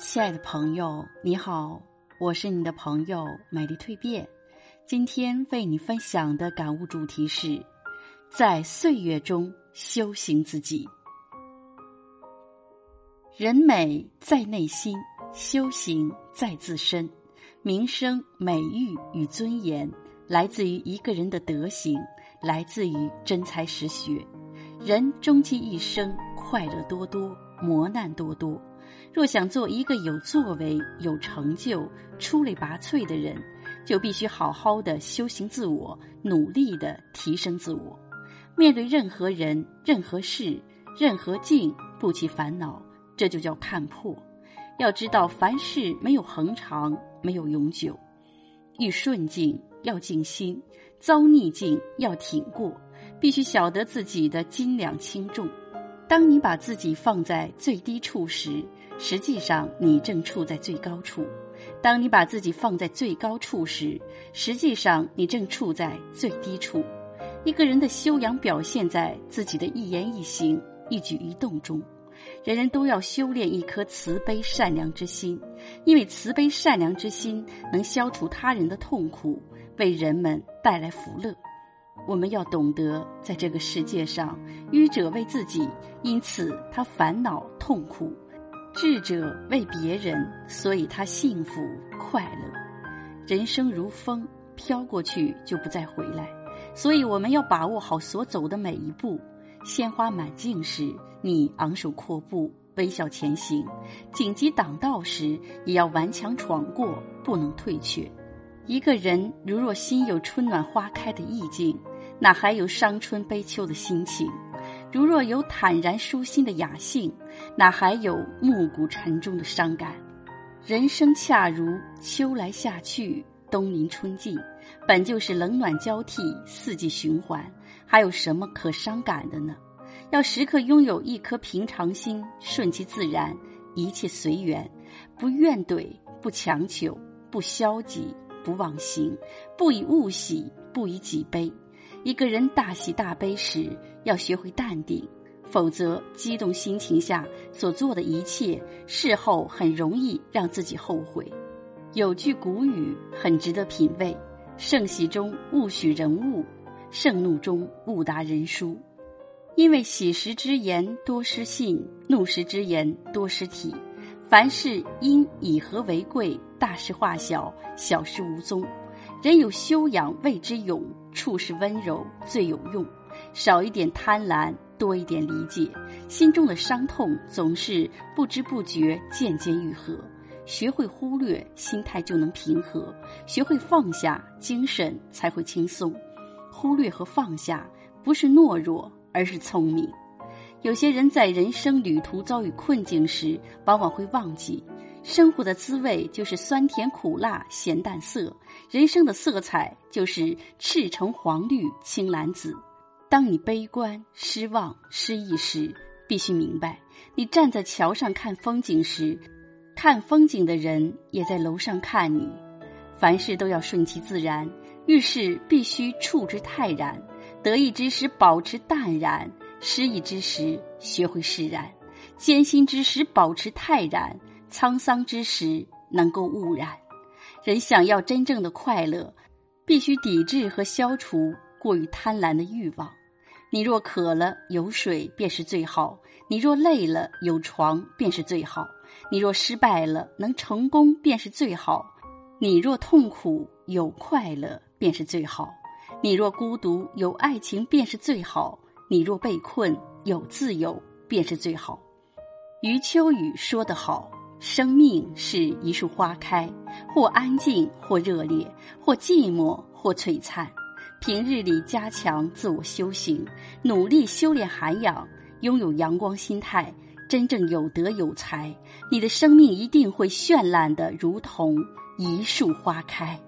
亲爱的朋友，你好，我是你的朋友美丽蜕变。今天为你分享的感悟主题是：在岁月中修行自己。人美在内心，修行在自身。名声、美誉与尊严，来自于一个人的德行，来自于真才实学。人终其一生，快乐多多，磨难多多。若想做一个有作为、有成就、出类拔萃的人，就必须好好的修行自我，努力的提升自我。面对任何人、任何事、任何境，不起烦恼，这就叫看破。要知道，凡事没有恒长，没有永久。遇顺境要静心，遭逆境要挺过。必须晓得自己的斤两轻重。当你把自己放在最低处时，实际上你正处在最高处；当你把自己放在最高处时，实际上你正处在最低处。一个人的修养表现在自己的一言一行、一举一动中。人人都要修炼一颗慈悲善良之心，因为慈悲善良之心能消除他人的痛苦，为人们带来福乐。我们要懂得，在这个世界上，愚者为自己，因此他烦恼痛苦；智者为别人，所以他幸福快乐。人生如风，飘过去就不再回来，所以我们要把握好所走的每一步。鲜花满径时，你昂首阔步，微笑前行；紧急挡道时，也要顽强闯过，不能退却。一个人如若心有春暖花开的意境，哪还有伤春悲秋的心情？如若有坦然舒心的雅兴，哪还有暮鼓晨钟的伤感？人生恰如秋来夏去，冬临春季，本就是冷暖交替，四季循环。还有什么可伤感的呢？要时刻拥有一颗平常心，顺其自然，一切随缘，不怨怼，不强求，不消极，不忘形，不以物喜，不以己悲。一个人大喜大悲时，要学会淡定，否则激动心情下所做的一切，事后很容易让自己后悔。有句古语很值得品味：盛喜中勿许人物。盛怒中勿答人书，因为喜时之言多失信，怒时之言多失体。凡事应以和为贵，大事化小，小事无踪。人有修养谓之勇，处事温柔最有用。少一点贪婪，多一点理解，心中的伤痛总是不知不觉渐渐愈合。学会忽略，心态就能平和；学会放下，精神才会轻松。忽略和放下不是懦弱，而是聪明。有些人在人生旅途遭遇困境时，往往会忘记，生活的滋味就是酸甜苦辣咸淡色，人生的色彩就是赤橙黄绿青蓝紫。当你悲观、失望、失意时，必须明白，你站在桥上看风景时，看风景的人也在楼上看你。凡事都要顺其自然。遇事必须处之泰然，得意之时保持淡然，失意之时学会释然，艰辛之时保持泰然，沧桑之时能够悟然。人想要真正的快乐，必须抵制和消除过于贪婪的欲望。你若渴了，有水便是最好；你若累了，有床便是最好；你若失败了，能成功便是最好；你若痛苦，有快乐。便是最好。你若孤独，有爱情便是最好；你若被困，有自由便是最好。余秋雨说得好：“生命是一束花开，或安静，或热烈，或寂寞，或璀璨。平日里加强自我修行，努力修炼涵养，拥有阳光心态，真正有德有才，你的生命一定会绚烂的如同一束花开。”